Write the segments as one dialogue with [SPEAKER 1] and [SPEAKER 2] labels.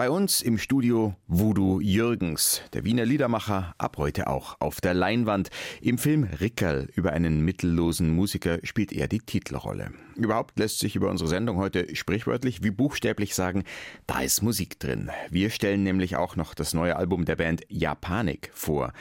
[SPEAKER 1] Bei uns im Studio Voodoo Jürgens, der Wiener Liedermacher, ab heute auch auf der Leinwand. Im Film Rickerl über einen mittellosen Musiker spielt er die Titelrolle. Überhaupt lässt sich über unsere Sendung heute sprichwörtlich wie buchstäblich sagen, da ist Musik drin. Wir stellen nämlich auch noch das neue Album der Band Japanik vor.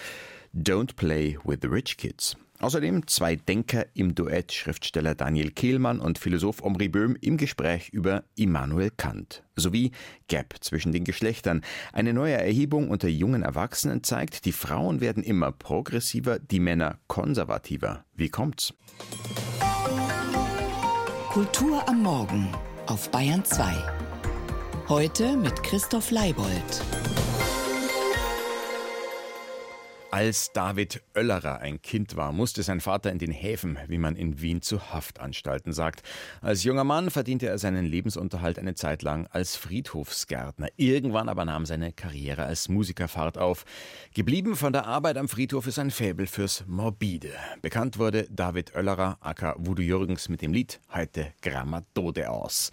[SPEAKER 1] Don't Play with the Rich Kids. Außerdem zwei Denker im Duett, Schriftsteller Daniel Kehlmann und Philosoph Omri Böhm im Gespräch über Immanuel Kant. Sowie Gap zwischen den Geschlechtern. Eine neue Erhebung unter jungen Erwachsenen zeigt, die Frauen werden immer progressiver, die Männer konservativer. Wie kommt's?
[SPEAKER 2] Kultur am Morgen auf Bayern 2. Heute mit Christoph Leibold.
[SPEAKER 1] Als David Oellerer ein Kind war, musste sein Vater in den Häfen, wie man in Wien zu Haftanstalten sagt. Als junger Mann verdiente er seinen Lebensunterhalt eine Zeit lang als Friedhofsgärtner. Irgendwann aber nahm seine Karriere als Musiker Fahrt auf. Geblieben von der Arbeit am Friedhof ist ein Faible fürs Morbide. Bekannt wurde David Oellerer, aka Voodoo Jürgens, mit dem Lied Heute Grammatode aus.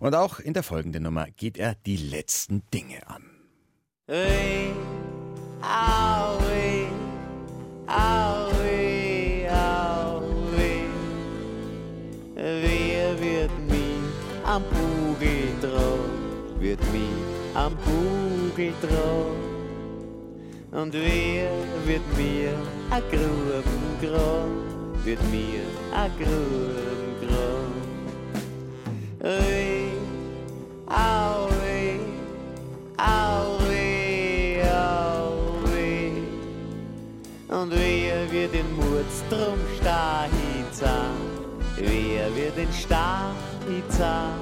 [SPEAKER 1] Und auch in der folgenden Nummer geht er die letzten Dinge an.
[SPEAKER 3] Hey. Aue, aue, aue. Wer wird mich am Bugel dran, wird mich am Bugel dran. Und wer wird mir a Gruben graben, wird mir a Gruben graben. Hey, aue, aue. Und wer wird den Mordstrom Stahizan? Wer wird den Stahizan?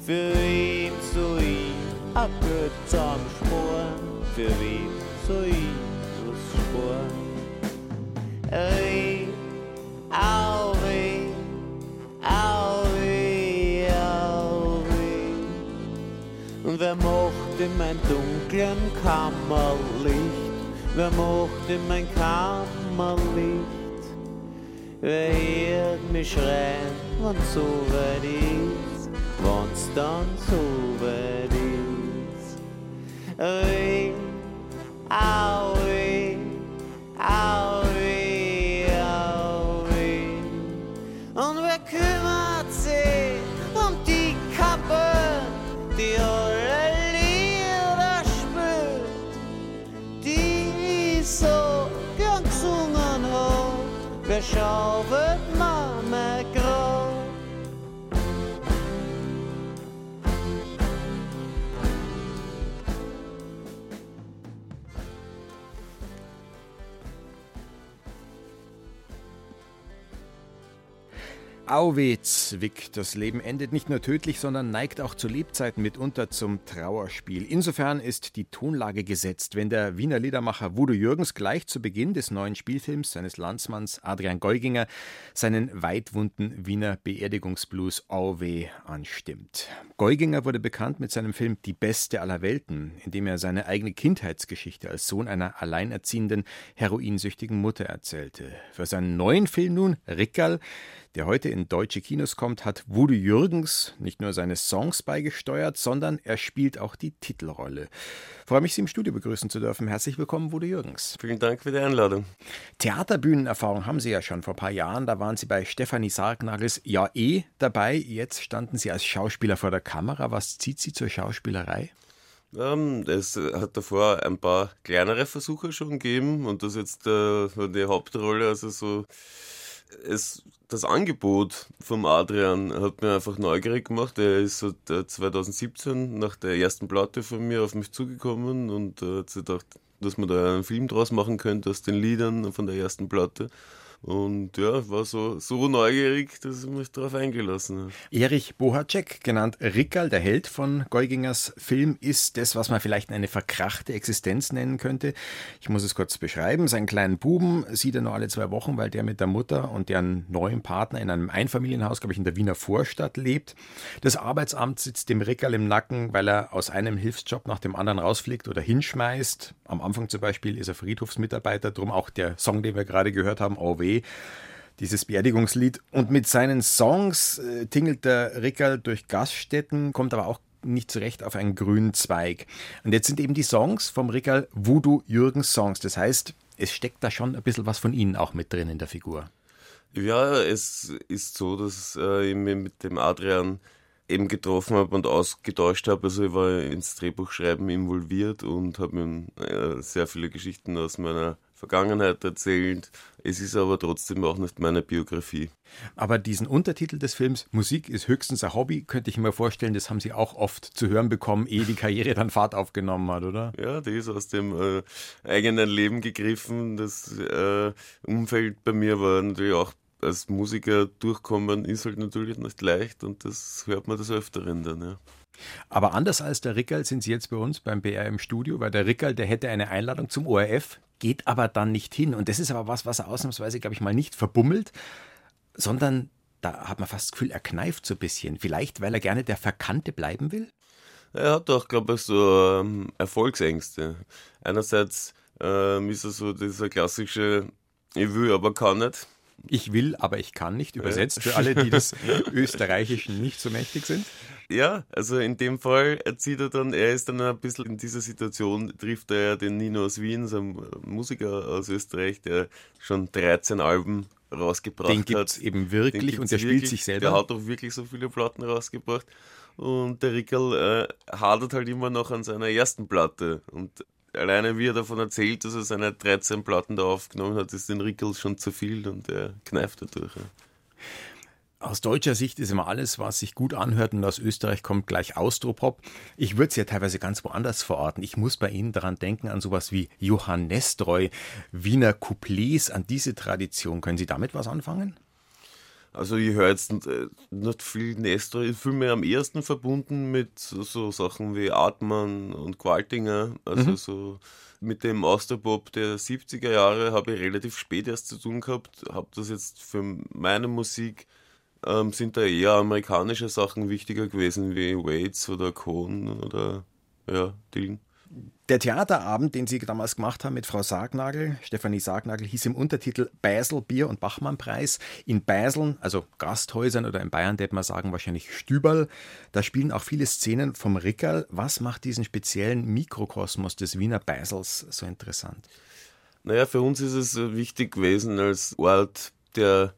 [SPEAKER 3] Für wen soll ich a Götz am Sporen? Für wen soll ich was sporen? Ey, auwe, auwe, auwe. Und wer mochte mein dunklen Kammerlicht? Wer mochte mein Kammerlicht? Wer hört mich schreien, wenn's so weit ist? Wenn's dann so weit ist? Ey, aue, Wer
[SPEAKER 1] Auwezwick. Das Leben endet nicht nur tödlich, sondern neigt auch zu Lebzeiten mitunter zum Trauerspiel. Insofern ist die Tonlage gesetzt, wenn der Wiener Liedermacher Voodoo Jürgens gleich zu Beginn des neuen Spielfilms seines Landsmanns Adrian Geuginger seinen weitwunden Wiener Beerdigungsblues Auwe anstimmt. Geuginger wurde bekannt mit seinem Film Die Beste aller Welten, in dem er seine eigene Kindheitsgeschichte als Sohn einer alleinerziehenden, heroinsüchtigen Mutter erzählte. Für seinen neuen Film nun, Rickerl, der heute in deutsche Kinos kommt, hat Voodoo Jürgens nicht nur seine Songs beigesteuert, sondern er spielt auch die Titelrolle. Freue mich, Sie im Studio begrüßen zu dürfen. Herzlich willkommen, Voodoo Jürgens.
[SPEAKER 4] Vielen Dank für die Einladung.
[SPEAKER 1] Theaterbühnenerfahrung haben Sie ja schon vor ein paar Jahren. Da waren Sie bei Stefanie Sargnagels Ja eh dabei. Jetzt standen Sie als Schauspieler vor der Kamera. Was zieht Sie zur Schauspielerei?
[SPEAKER 4] Ähm, es hat davor ein paar kleinere Versuche schon gegeben und das jetzt äh, die Hauptrolle, also so es, das Angebot vom Adrian hat mir einfach neugierig gemacht. Er ist so 2017 nach der ersten Platte von mir auf mich zugekommen und äh, hat sich gedacht, dass man da einen Film draus machen könnte aus den Liedern von der ersten Platte. Und ja, war so, so neugierig, dass ich mich darauf eingelassen habe.
[SPEAKER 1] Erich Bohacek, genannt Rickerl, der Held von Geugingers Film, ist das, was man vielleicht eine verkrachte Existenz nennen könnte. Ich muss es kurz beschreiben. Seinen kleinen Buben sieht er nur alle zwei Wochen, weil der mit der Mutter und deren neuen Partner in einem Einfamilienhaus, glaube ich, in der Wiener Vorstadt lebt. Das Arbeitsamt sitzt dem Rickerl im Nacken, weil er aus einem Hilfsjob nach dem anderen rausfliegt oder hinschmeißt. Am Anfang zum Beispiel ist er Friedhofsmitarbeiter, drum auch der Song, den wir gerade gehört haben, OW dieses Beerdigungslied. Und mit seinen Songs äh, tingelt der Rickerl durch Gaststätten, kommt aber auch nicht zurecht auf einen grünen Zweig. Und jetzt sind eben die Songs vom Rickerl Voodoo Jürgens Songs. Das heißt, es steckt da schon ein bisschen was von Ihnen auch mit drin in der Figur.
[SPEAKER 4] Ja, es ist so, dass äh, ich mit dem Adrian eben getroffen habe und ausgetauscht habe. Also ich war ins Drehbuchschreiben involviert und habe mir äh, sehr viele Geschichten aus meiner Vergangenheit erzählt. Es ist aber trotzdem auch nicht meine Biografie.
[SPEAKER 1] Aber diesen Untertitel des Films, Musik ist höchstens ein Hobby, könnte ich mir vorstellen, das haben Sie auch oft zu hören bekommen, ehe die Karriere dann Fahrt aufgenommen hat, oder?
[SPEAKER 4] Ja, die ist aus dem äh, eigenen Leben gegriffen. Das äh, Umfeld bei mir war natürlich auch als Musiker durchkommen, ist halt natürlich nicht leicht und das hört man des Öfteren dann, ja.
[SPEAKER 1] Aber anders als der Rickerl sind Sie jetzt bei uns beim BR im Studio, weil der Rickerl, der hätte eine Einladung zum ORF, geht aber dann nicht hin. Und das ist aber was, was er ausnahmsweise, glaube ich, mal nicht verbummelt, sondern da hat man fast das Gefühl, er kneift so ein bisschen. Vielleicht, weil er gerne der Verkannte bleiben will?
[SPEAKER 4] Er hat doch, glaube ich, so ähm, Erfolgsängste. Einerseits ähm, ist er so dieser klassische, ich will, aber kann nicht.
[SPEAKER 1] Ich will, aber ich kann nicht, übersetzt für alle, die des Österreichischen nicht so mächtig sind.
[SPEAKER 4] Ja, also in dem Fall erzieht er dann, er ist dann ein bisschen in dieser Situation, trifft er ja den Nino aus Wien, so ein Musiker aus Österreich, der schon 13 Alben rausgebracht den
[SPEAKER 1] gibt's
[SPEAKER 4] hat.
[SPEAKER 1] eben wirklich und der wirklich, spielt sich selber.
[SPEAKER 4] Der hat auch wirklich so viele Platten rausgebracht. Und der Rickel äh, hadert halt immer noch an seiner ersten Platte. Und alleine wie er davon erzählt, dass er seine 13 Platten da aufgenommen hat, ist den Rickel schon zu viel und er kneift dadurch.
[SPEAKER 1] Aus deutscher Sicht ist immer alles, was sich gut anhört und aus Österreich kommt gleich Austropop. Ich würde es ja teilweise ganz woanders verorten. Ich muss bei Ihnen daran denken, an sowas wie Johann Nestroy, Wiener Couplets, an diese Tradition. Können Sie damit was anfangen?
[SPEAKER 4] Also ich höre jetzt äh, nicht viel Nestroy, ich fühle mich am ersten verbunden mit so Sachen wie Artmann und Qualtinger, also mhm. so mit dem Austropop der 70er Jahre habe ich relativ spät erst zu tun gehabt, habe das jetzt für meine Musik ähm, sind da eher amerikanische Sachen wichtiger gewesen, wie Waits oder Cohn oder ja, Dylan.
[SPEAKER 1] Der Theaterabend, den Sie damals gemacht haben mit Frau Sargnagel, Stefanie Sargnagel, hieß im Untertitel Basel Bier- und Bachmann-Preis. In Baseln, also Gasthäusern oder in Bayern, hätte man sagen, wahrscheinlich Stüberl. Da spielen auch viele Szenen vom Rickerl. Was macht diesen speziellen Mikrokosmos des Wiener Basels so interessant?
[SPEAKER 4] Naja, für uns ist es wichtig gewesen als Ort der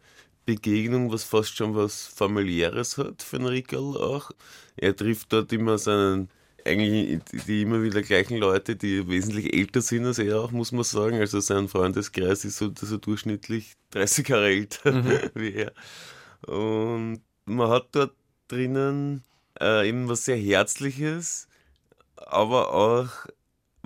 [SPEAKER 4] Begegnung, was fast schon was familiäres hat für den Rickerl auch. Er trifft dort immer seinen, eigentlich die immer wieder gleichen Leute, die wesentlich älter sind als er auch, muss man sagen. Also sein Freundeskreis ist so, so durchschnittlich 30 Jahre älter mhm. wie er. Und man hat dort drinnen äh, eben was sehr Herzliches, aber auch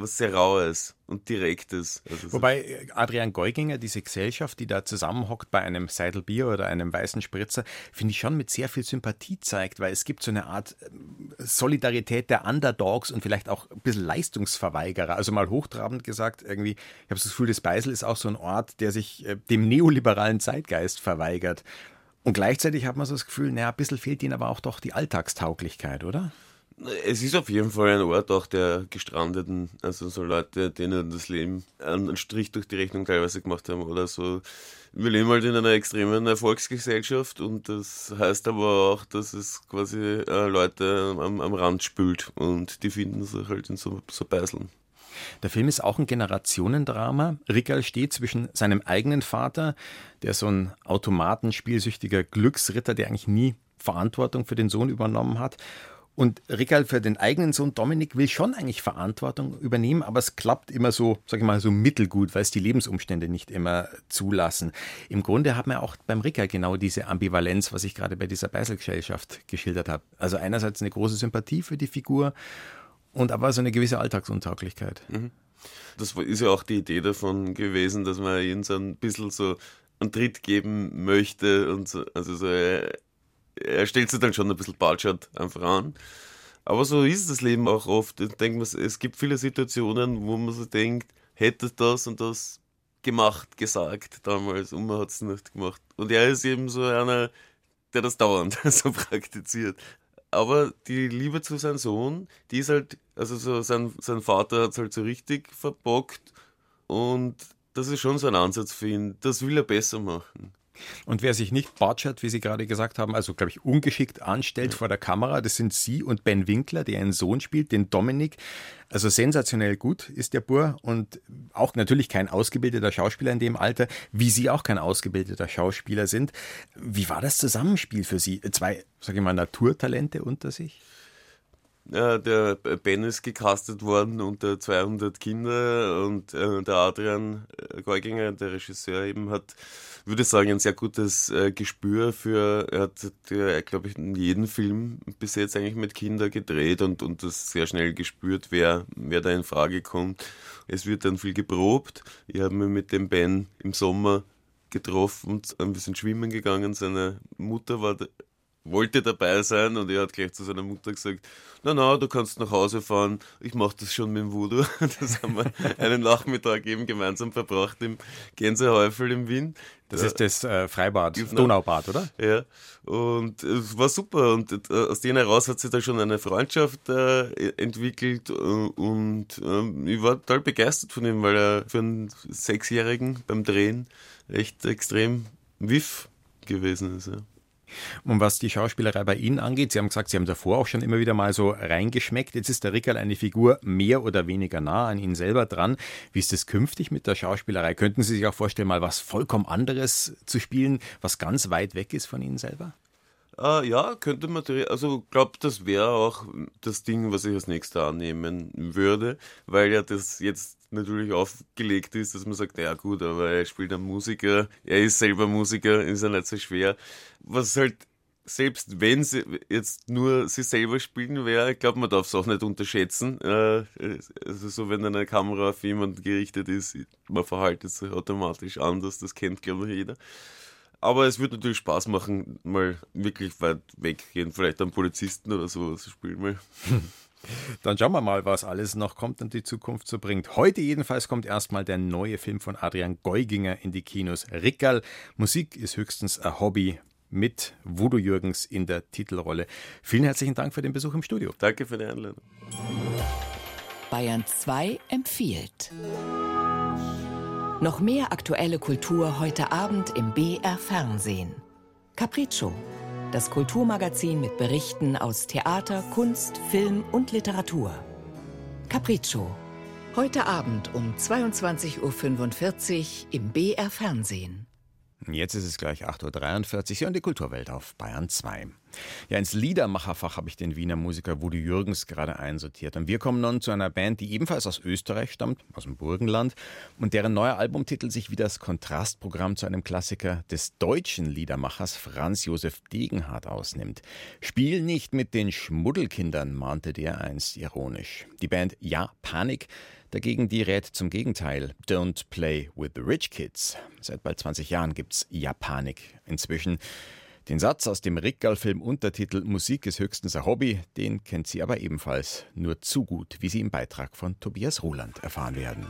[SPEAKER 4] was sehr Raues und Direktes.
[SPEAKER 1] Also Wobei äh, Adrian Geuginger, diese Gesellschaft, die da zusammenhockt bei einem Seidelbier oder einem weißen Spritzer, finde ich schon mit sehr viel Sympathie zeigt, weil es gibt so eine Art ähm, Solidarität der Underdogs und vielleicht auch ein bisschen Leistungsverweigerer. Also mal hochtrabend gesagt, irgendwie, ich habe das Gefühl, das Beisel ist auch so ein Ort, der sich äh, dem neoliberalen Zeitgeist verweigert. Und gleichzeitig hat man so das Gefühl, naja, ein bisschen fehlt ihnen aber auch doch die Alltagstauglichkeit, oder?
[SPEAKER 4] Es ist auf jeden Fall ein Ort auch der Gestrandeten, also so Leute, denen das Leben einen Strich durch die Rechnung teilweise gemacht haben oder so. Wir leben halt in einer extremen Erfolgsgesellschaft und das heißt aber auch, dass es quasi äh, Leute am, am Rand spült und die finden sich halt in so, so Beiseln.
[SPEAKER 1] Der Film ist auch ein Generationendrama. Rickerl steht zwischen seinem eigenen Vater, der so ein automatenspielsüchtiger Glücksritter, der eigentlich nie Verantwortung für den Sohn übernommen hat, und Rickerl für den eigenen Sohn Dominik will schon eigentlich Verantwortung übernehmen, aber es klappt immer so, sag ich mal, so mittelgut, weil es die Lebensumstände nicht immer zulassen. Im Grunde hat man auch beim Rickerl genau diese Ambivalenz, was ich gerade bei dieser Beiselgesellschaft geschildert habe. Also einerseits eine große Sympathie für die Figur und aber so eine gewisse Alltagsuntauglichkeit. Mhm.
[SPEAKER 4] Das ist ja auch die Idee davon gewesen, dass man ihnen so ein bisschen so einen Tritt geben möchte und so, also so er stellt sich dann schon ein bisschen batschert einfach an. Aber so ist das Leben auch oft. Ich denke, es gibt viele Situationen, wo man so denkt, hätte das und das gemacht, gesagt damals und man hat es nicht gemacht. Und er ist eben so einer, der das dauernd so praktiziert. Aber die Liebe zu seinem Sohn, die ist halt, also so sein, sein Vater hat es halt so richtig verbockt und das ist schon so ein Ansatz für ihn. Das will er besser machen.
[SPEAKER 1] Und wer sich nicht batschert, wie Sie gerade gesagt haben, also glaube ich ungeschickt anstellt ja. vor der Kamera, das sind Sie und Ben Winkler, der einen Sohn spielt, den Dominik. Also sensationell gut ist der Bur und auch natürlich kein ausgebildeter Schauspieler in dem Alter, wie Sie auch kein ausgebildeter Schauspieler sind. Wie war das Zusammenspiel für Sie? Zwei, sage ich mal, Naturtalente unter sich?
[SPEAKER 4] Ja, der Ben ist gecastet worden unter 200 Kinder und äh, der Adrian Geuginger, der Regisseur, eben hat würde sagen, ein sehr gutes äh, Gespür für, er hat, äh, glaube ich, in jedem Film bis jetzt eigentlich mit Kindern gedreht und, und das sehr schnell gespürt, wer, wer da in Frage kommt. Es wird dann viel geprobt. Ich habe mich mit dem Ben im Sommer getroffen und ein bisschen schwimmen gegangen. Seine Mutter war wollte dabei sein und er hat gleich zu seiner Mutter gesagt, na na, du kannst nach Hause fahren, ich mache das schon mit dem Voodoo. Das haben wir einen Nachmittag eben gemeinsam verbracht im Gänsehäufel im Wien.
[SPEAKER 1] Das ist das äh, Freibad, das Donaubad, oder?
[SPEAKER 4] Ja, und es war super und äh, aus denen heraus hat sich da schon eine Freundschaft äh, entwickelt und ähm, ich war total begeistert von ihm, weil er für einen Sechsjährigen beim Drehen echt extrem wiff gewesen ist. Ja.
[SPEAKER 1] Und was die Schauspielerei bei Ihnen angeht, Sie haben gesagt, Sie haben davor auch schon immer wieder mal so reingeschmeckt. Jetzt ist der Rickerl eine Figur mehr oder weniger nah an Ihnen selber dran. Wie ist es künftig mit der Schauspielerei? Könnten Sie sich auch vorstellen, mal was vollkommen anderes zu spielen, was ganz weit weg ist von Ihnen selber?
[SPEAKER 4] Uh, ja, könnte man, also glaube, das wäre auch das Ding, was ich als nächstes annehmen würde, weil ja das jetzt natürlich aufgelegt ist, dass man sagt, ja gut, aber er spielt einen Musiker, er ist selber Musiker, ist ja nicht so schwer. Was halt, selbst wenn sie jetzt nur sie selber spielen wäre, ich glaube, man darf es auch nicht unterschätzen. Äh, also so, wenn eine Kamera auf jemanden gerichtet ist, man verhaltet sich automatisch anders, das kennt, glaube ich, jeder. Aber es würde natürlich Spaß machen, mal wirklich weit weggehen, vielleicht einen Polizisten oder so zu spielen mal.
[SPEAKER 1] Dann schauen wir mal, was alles noch kommt und die Zukunft so bringt. Heute jedenfalls kommt erstmal der neue Film von Adrian Geuginger in die Kinos. Rickerl. Musik ist höchstens ein Hobby mit Voodoo Jürgens in der Titelrolle. Vielen herzlichen Dank für den Besuch im Studio.
[SPEAKER 4] Danke für die Einladung.
[SPEAKER 2] Bayern 2 empfiehlt. Noch mehr aktuelle Kultur heute Abend im BR Fernsehen. Capriccio, das Kulturmagazin mit Berichten aus Theater, Kunst, Film und Literatur. Capriccio, heute Abend um 22.45 Uhr im BR Fernsehen.
[SPEAKER 1] Jetzt ist es gleich 8.43 Uhr hier und die Kulturwelt auf Bayern 2. Ja, ins Liedermacherfach habe ich den Wiener Musiker Woody Jürgens gerade einsortiert. Und wir kommen nun zu einer Band, die ebenfalls aus Österreich stammt, aus dem Burgenland, und deren neuer Albumtitel sich wie das Kontrastprogramm zu einem Klassiker des deutschen Liedermachers Franz Josef Degenhardt ausnimmt. Spiel nicht mit den Schmuddelkindern, mahnte der einst ironisch. Die Band Ja Panik Dagegen die rät zum Gegenteil. Don't play with the rich kids. Seit bald 20 Jahren gibt's Japanik. Inzwischen den Satz aus dem Rickerl-Film Untertitel Musik ist höchstens ein Hobby, den kennt sie aber ebenfalls nur zu gut, wie Sie im Beitrag von Tobias Roland erfahren werden.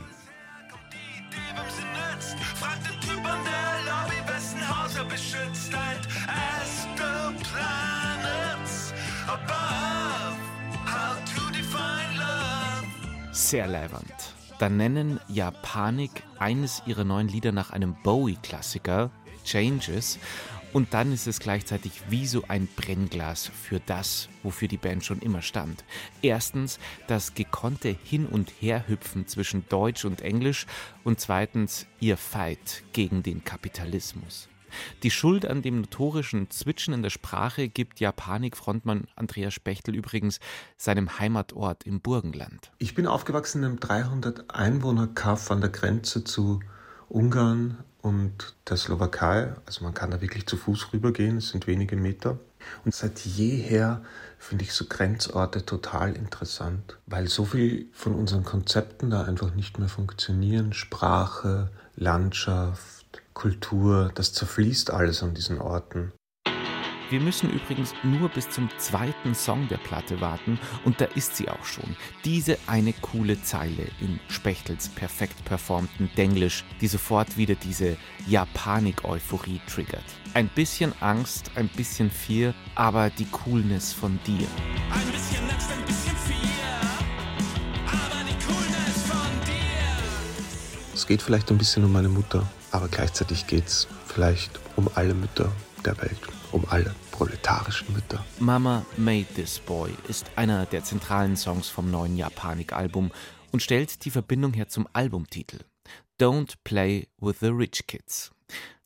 [SPEAKER 5] Sehr leiwand. Da nennen Japanik eines ihrer neuen Lieder nach einem Bowie-Klassiker, Changes, und dann ist es gleichzeitig wie so ein Brennglas für das, wofür die Band schon immer stand. Erstens das gekonnte Hin- und Herhüpfen zwischen Deutsch und Englisch und zweitens ihr Fight gegen den Kapitalismus. Die Schuld an dem notorischen Zwitschen in der Sprache gibt Japanik-Frontmann Andreas Spechtel übrigens seinem Heimatort im Burgenland.
[SPEAKER 6] Ich bin aufgewachsen in einem 300 Einwohner-Kaff an der Grenze zu Ungarn und der Slowakei. Also man kann da wirklich zu Fuß rübergehen, es sind wenige Meter. Und seit jeher finde ich so Grenzorte total interessant, weil so viel von unseren Konzepten da einfach nicht mehr funktionieren. Sprache, Landschaft, Kultur, das zerfließt alles an diesen Orten.
[SPEAKER 5] Wir müssen übrigens nur bis zum zweiten Song der Platte warten und da ist sie auch schon. Diese eine coole Zeile in Spechtels perfekt performten Denglisch, die sofort wieder diese Japanik-Euphorie triggert. Ein bisschen Angst, ein bisschen Fear, aber die Coolness von dir. Ein bisschen Angst, ein bisschen Fear,
[SPEAKER 6] aber die Coolness von dir. Es geht vielleicht ein bisschen um meine Mutter. Aber gleichzeitig geht es vielleicht um alle Mütter der Welt, um alle proletarischen Mütter.
[SPEAKER 5] Mama Made This Boy ist einer der zentralen Songs vom neuen Japanik-Album und stellt die Verbindung her zum Albumtitel Don't Play with the Rich Kids.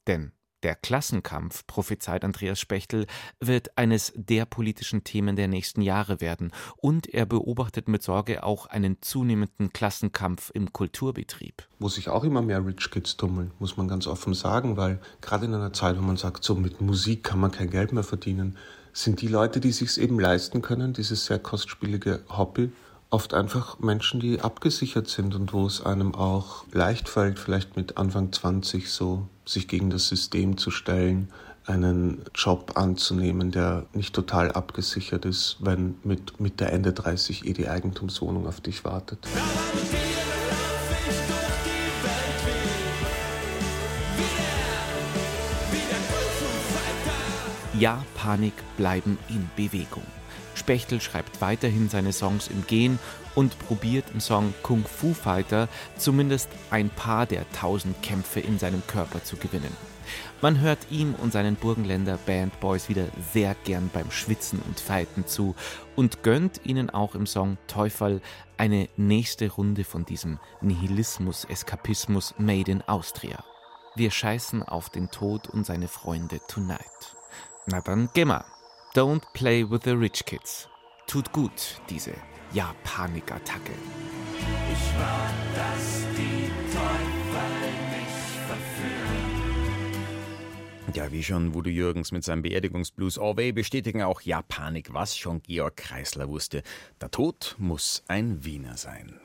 [SPEAKER 5] Denn der Klassenkampf, prophezeit Andreas Spechtel, wird eines der politischen Themen der nächsten Jahre werden und er beobachtet mit Sorge auch einen zunehmenden Klassenkampf im Kulturbetrieb.
[SPEAKER 6] Wo sich auch immer mehr Rich Kids tummeln, muss man ganz offen sagen, weil gerade in einer Zeit, wo man sagt, so mit Musik kann man kein Geld mehr verdienen, sind die Leute, die sich eben leisten können, dieses sehr kostspielige Hobby, oft einfach Menschen, die abgesichert sind und wo es einem auch leicht fällt, vielleicht mit Anfang 20 so sich gegen das System zu stellen, einen Job anzunehmen, der nicht total abgesichert ist, wenn mit Mitte, Ende 30 eh die Eigentumswohnung auf dich wartet.
[SPEAKER 5] Ja, Panik bleiben in Bewegung. Spechtel schreibt weiterhin seine Songs im Gehen und probiert im Song Kung Fu Fighter zumindest ein paar der tausend Kämpfe in seinem Körper zu gewinnen. Man hört ihm und seinen Burgenländer Bandboys wieder sehr gern beim Schwitzen und Fighten zu und gönnt ihnen auch im Song Teufel eine nächste Runde von diesem Nihilismus-Eskapismus Made in Austria. Wir scheißen auf den Tod und seine Freunde tonight. Na dann, geh mal. Don't play with the rich kids. Tut gut, diese Ja-Panikattacke.
[SPEAKER 1] Ich war, dass die Teufel mich verführen.
[SPEAKER 7] Ja, wie schon Voodoo Jürgens mit seinem Beerdigungsblues Orway bestätigen auch Ja Panik, was schon Georg Kreisler wusste. Der Tod muss ein Wiener sein.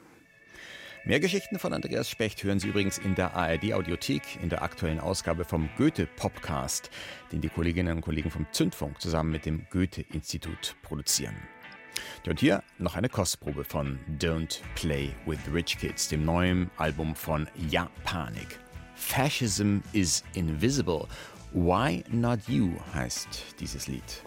[SPEAKER 7] Mehr Geschichten von Andreas Specht hören Sie übrigens in der ARD Audiothek in der aktuellen Ausgabe vom Goethe Popcast, den die Kolleginnen und Kollegen vom Zündfunk zusammen mit dem Goethe-Institut produzieren. Und hier noch eine Kostprobe von Don't Play with Rich Kids, dem neuen Album von Ja Panik. Fascism is Invisible. Why Not You heißt dieses Lied.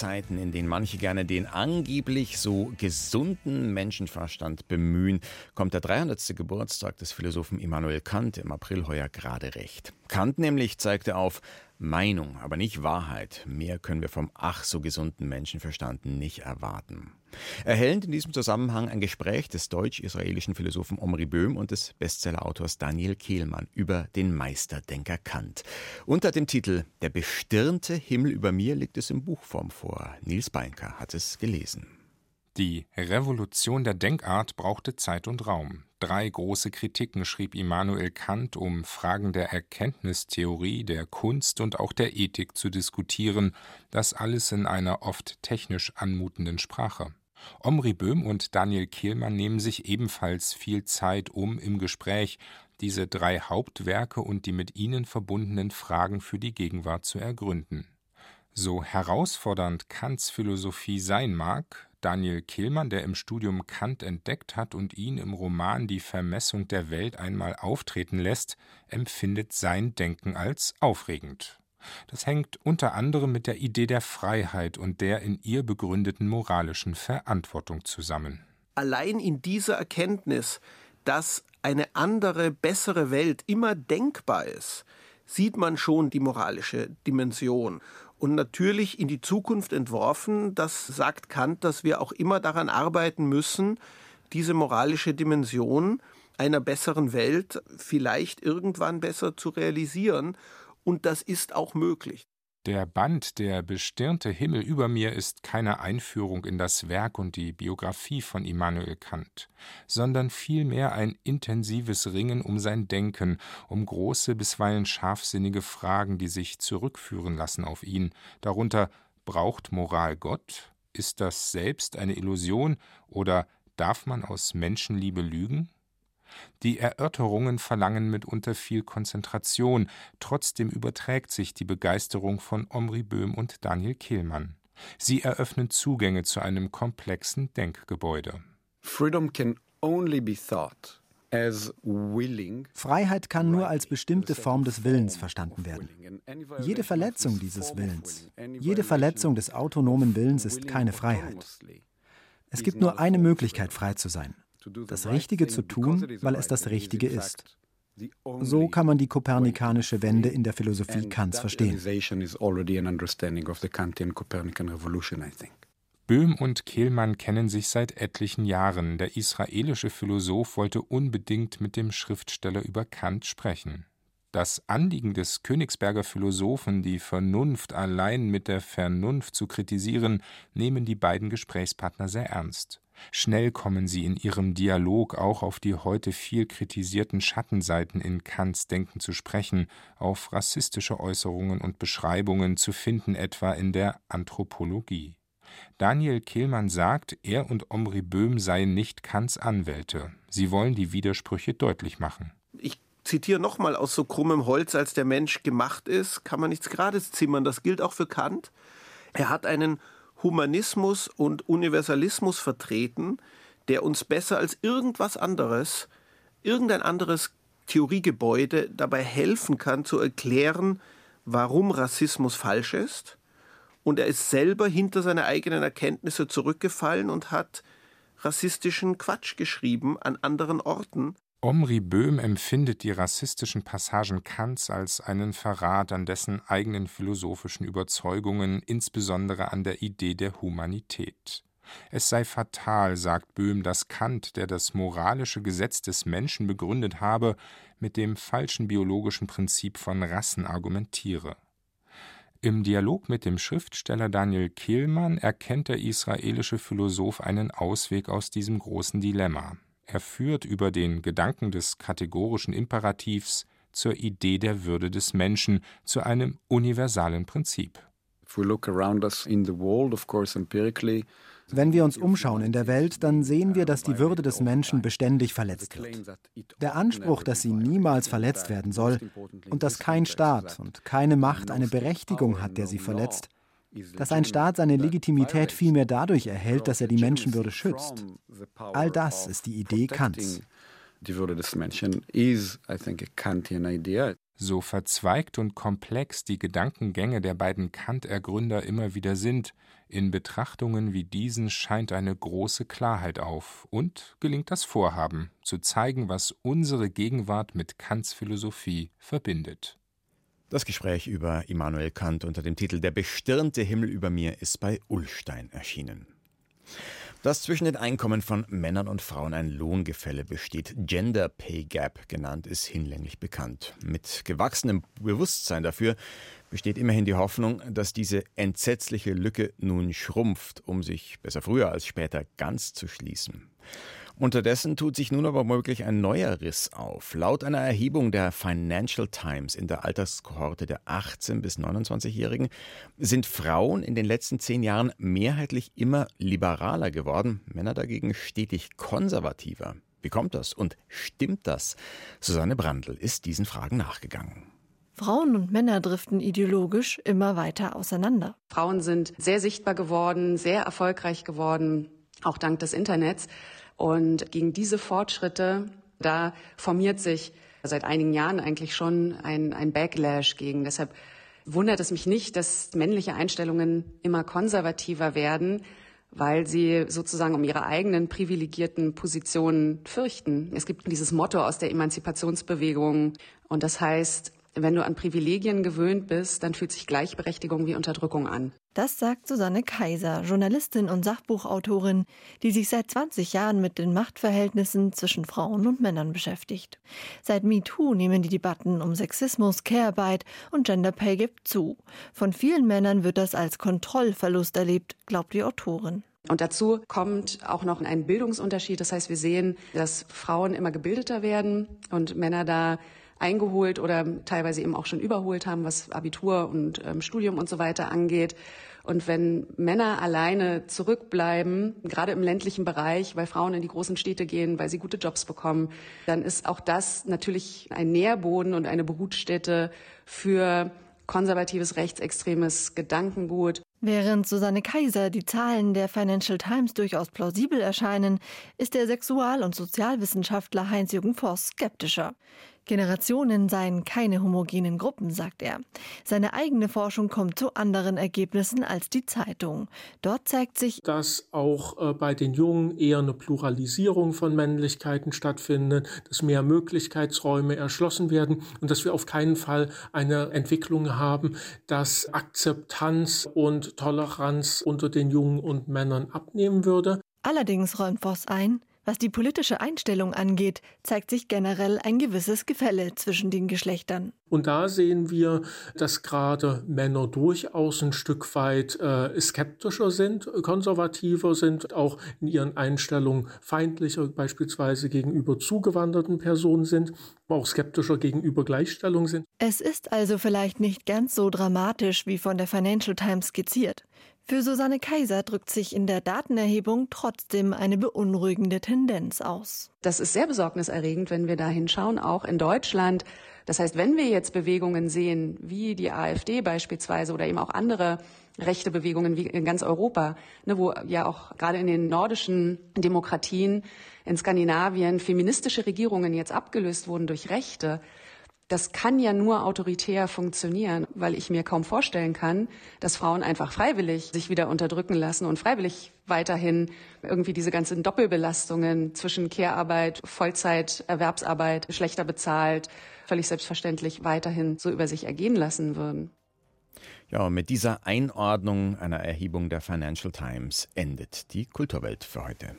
[SPEAKER 7] Zeiten, in denen manche gerne den angeblich so gesunden Menschenverstand bemühen, kommt der 300. Geburtstag des Philosophen Immanuel Kant im April heuer gerade recht. Kant nämlich zeigte auf,
[SPEAKER 1] Meinung, aber nicht Wahrheit. Mehr können wir vom ach so gesunden Menschenverstand nicht erwarten. Erhellend in diesem Zusammenhang ein Gespräch des deutsch-israelischen Philosophen Omri Böhm und des Bestseller-Autors Daniel Kehlmann über den Meisterdenker Kant. Unter dem Titel Der bestirnte Himmel über mir liegt es in Buchform vor. Nils Beinker hat es gelesen.
[SPEAKER 8] Die Revolution der Denkart brauchte Zeit und Raum. Drei große Kritiken schrieb Immanuel Kant, um Fragen der Erkenntnistheorie, der Kunst und auch der Ethik zu diskutieren, das alles in einer oft technisch anmutenden Sprache. Omri Böhm und Daniel Kehlmann nehmen sich ebenfalls viel Zeit, um im Gespräch diese drei Hauptwerke und die mit ihnen verbundenen Fragen für die Gegenwart zu ergründen. So herausfordernd Kants Philosophie sein mag, Daniel Kehlmann, der im Studium Kant entdeckt hat und ihn im Roman Die Vermessung der Welt einmal auftreten lässt, empfindet sein Denken als aufregend. Das hängt unter anderem mit der Idee der Freiheit und der in ihr begründeten moralischen Verantwortung zusammen.
[SPEAKER 9] Allein in dieser Erkenntnis, dass eine andere, bessere Welt immer denkbar ist, sieht man schon die moralische Dimension und natürlich in die Zukunft entworfen. Das sagt Kant, dass wir auch immer daran arbeiten müssen, diese moralische Dimension einer besseren Welt vielleicht irgendwann besser zu realisieren. Und das ist auch möglich.
[SPEAKER 8] Der Band Der bestirnte Himmel über mir ist keine Einführung in das Werk und die Biografie von Immanuel Kant, sondern vielmehr ein intensives Ringen um sein Denken, um große, bisweilen scharfsinnige Fragen, die sich zurückführen lassen auf ihn, darunter braucht Moral Gott? Ist das selbst eine Illusion oder darf man aus Menschenliebe lügen? Die Erörterungen verlangen mitunter viel Konzentration, trotzdem überträgt sich die Begeisterung von Omri Böhm und Daniel Kehlmann. Sie eröffnen Zugänge zu einem komplexen Denkgebäude.
[SPEAKER 10] Freiheit kann nur als bestimmte Form des Willens verstanden werden. Jede Verletzung dieses Willens, jede Verletzung des autonomen Willens ist keine Freiheit. Es gibt nur eine Möglichkeit, frei zu sein, das Richtige zu tun, weil es das Richtige ist. So kann man die kopernikanische Wende in der Philosophie Kants verstehen.
[SPEAKER 8] Böhm und Kehlmann kennen sich seit etlichen Jahren. Der israelische Philosoph wollte unbedingt mit dem Schriftsteller über Kant sprechen. Das Anliegen des Königsberger Philosophen, die Vernunft allein mit der Vernunft zu kritisieren, nehmen die beiden Gesprächspartner sehr ernst. Schnell kommen sie in ihrem Dialog auch auf die heute viel kritisierten Schattenseiten in Kants Denken zu sprechen, auf rassistische Äußerungen und Beschreibungen zu finden etwa in der Anthropologie. Daniel Kehlmann sagt, er und Omri Böhm seien nicht Kants Anwälte. Sie wollen die Widersprüche deutlich machen.
[SPEAKER 9] Ich zitiere nochmal aus so krummem Holz, als der Mensch gemacht ist, kann man nichts Grades zimmern. Das gilt auch für Kant. Er hat einen Humanismus und Universalismus vertreten, der uns besser als irgendwas anderes, irgendein anderes Theoriegebäude dabei helfen kann zu erklären, warum Rassismus falsch ist. Und er ist selber hinter seine eigenen Erkenntnisse zurückgefallen und hat rassistischen Quatsch geschrieben an anderen Orten.
[SPEAKER 8] Omri Böhm empfindet die rassistischen Passagen Kants als einen Verrat an dessen eigenen philosophischen Überzeugungen, insbesondere an der Idee der Humanität. Es sei fatal, sagt Böhm, dass Kant, der das moralische Gesetz des Menschen begründet habe, mit dem falschen biologischen Prinzip von Rassen argumentiere. Im Dialog mit dem Schriftsteller Daniel Kehlmann erkennt der israelische Philosoph einen Ausweg aus diesem großen Dilemma. Er führt über den Gedanken des kategorischen Imperativs zur Idee der Würde des Menschen, zu einem universalen Prinzip.
[SPEAKER 10] Wenn wir uns umschauen in der Welt, dann sehen wir, dass die Würde des Menschen beständig verletzt wird. Der Anspruch, dass sie niemals verletzt werden soll und dass kein Staat und keine Macht eine Berechtigung hat, der sie verletzt, dass ein Staat seine Legitimität vielmehr dadurch erhält, dass er die Menschenwürde schützt. All das ist die Idee Kants.
[SPEAKER 11] Die Würde des Menschen ist, I think, a Kantian idea.
[SPEAKER 8] So verzweigt und komplex die Gedankengänge der beiden Kant-Ergründer immer wieder sind, in Betrachtungen wie diesen scheint eine große Klarheit auf und gelingt das Vorhaben, zu zeigen, was unsere Gegenwart mit Kants Philosophie verbindet.
[SPEAKER 1] Das Gespräch über Immanuel Kant unter dem Titel Der bestirnte Himmel über mir ist bei Ullstein erschienen. Dass zwischen den Einkommen von Männern und Frauen ein Lohngefälle besteht, Gender Pay Gap genannt, ist hinlänglich bekannt. Mit gewachsenem Bewusstsein dafür besteht immerhin die Hoffnung, dass diese entsetzliche Lücke nun schrumpft, um sich besser früher als später ganz zu schließen. Unterdessen tut sich nun aber womöglich ein neuer Riss auf. Laut einer Erhebung der Financial Times in der Alterskohorte der 18- bis 29-Jährigen sind Frauen in den letzten zehn Jahren mehrheitlich immer liberaler geworden, Männer dagegen stetig konservativer. Wie kommt das und stimmt das? Susanne Brandl ist diesen Fragen nachgegangen.
[SPEAKER 12] Frauen und Männer driften ideologisch immer weiter auseinander.
[SPEAKER 13] Frauen sind sehr sichtbar geworden, sehr erfolgreich geworden, auch dank des Internets. Und gegen diese Fortschritte, da formiert sich seit einigen Jahren eigentlich schon ein, ein Backlash gegen. Deshalb wundert es mich nicht, dass männliche Einstellungen immer konservativer werden, weil sie sozusagen um ihre eigenen privilegierten Positionen fürchten. Es gibt dieses Motto aus der Emanzipationsbewegung und das heißt, wenn du an Privilegien gewöhnt bist, dann fühlt sich Gleichberechtigung wie Unterdrückung an.
[SPEAKER 12] Das sagt Susanne Kaiser, Journalistin und Sachbuchautorin, die sich seit 20 Jahren mit den Machtverhältnissen zwischen Frauen und Männern beschäftigt. Seit MeToo nehmen die Debatten um Sexismus, Care-Arbeit und Gender Pay Gap zu. Von vielen Männern wird das als Kontrollverlust erlebt, glaubt die Autorin.
[SPEAKER 13] Und dazu kommt auch noch ein Bildungsunterschied. Das heißt, wir sehen, dass Frauen immer gebildeter werden und Männer da eingeholt oder teilweise eben auch schon überholt haben, was Abitur und ähm, Studium und so weiter angeht. Und wenn Männer alleine zurückbleiben, gerade im ländlichen Bereich, weil Frauen in die großen Städte gehen, weil sie gute Jobs bekommen, dann ist auch das natürlich ein Nährboden und eine Brutstätte für konservatives, rechtsextremes Gedankengut.
[SPEAKER 12] Während Susanne Kaiser die Zahlen der Financial Times durchaus plausibel erscheinen, ist der Sexual- und Sozialwissenschaftler Heinz-Jürgen Voss skeptischer. Generationen seien keine homogenen Gruppen, sagt er. Seine eigene Forschung kommt zu anderen Ergebnissen als die Zeitung. Dort zeigt sich,
[SPEAKER 14] dass auch äh, bei den Jungen eher eine Pluralisierung von Männlichkeiten stattfindet, dass mehr Möglichkeitsräume erschlossen werden und dass wir auf keinen Fall eine Entwicklung haben, dass Akzeptanz und Toleranz unter den Jungen und Männern abnehmen würde.
[SPEAKER 12] Allerdings räumt Voss ein, was die politische Einstellung angeht, zeigt sich generell ein gewisses Gefälle zwischen den Geschlechtern.
[SPEAKER 14] Und da sehen wir, dass gerade Männer durchaus ein Stück weit äh, skeptischer sind, konservativer sind, auch in ihren Einstellungen feindlicher beispielsweise gegenüber zugewanderten Personen sind, auch skeptischer gegenüber Gleichstellung sind.
[SPEAKER 12] Es ist also vielleicht nicht ganz so dramatisch wie von der Financial Times skizziert. Für Susanne Kaiser drückt sich in der Datenerhebung trotzdem eine beunruhigende Tendenz aus.
[SPEAKER 13] Das ist sehr besorgniserregend, wenn wir da hinschauen, auch in Deutschland. Das heißt, wenn wir jetzt Bewegungen sehen, wie die AfD beispielsweise oder eben auch andere rechte Bewegungen wie in ganz Europa, ne, wo ja auch gerade in den nordischen Demokratien in Skandinavien feministische Regierungen jetzt abgelöst wurden durch Rechte, das kann ja nur autoritär funktionieren, weil ich mir kaum vorstellen kann, dass Frauen einfach freiwillig sich wieder unterdrücken lassen und freiwillig weiterhin irgendwie diese ganzen Doppelbelastungen zwischen Care-Arbeit, Vollzeit, Erwerbsarbeit, schlechter bezahlt, völlig selbstverständlich weiterhin so über sich ergehen lassen würden.
[SPEAKER 1] Ja, und mit dieser Einordnung einer Erhebung der Financial Times endet die Kulturwelt für heute.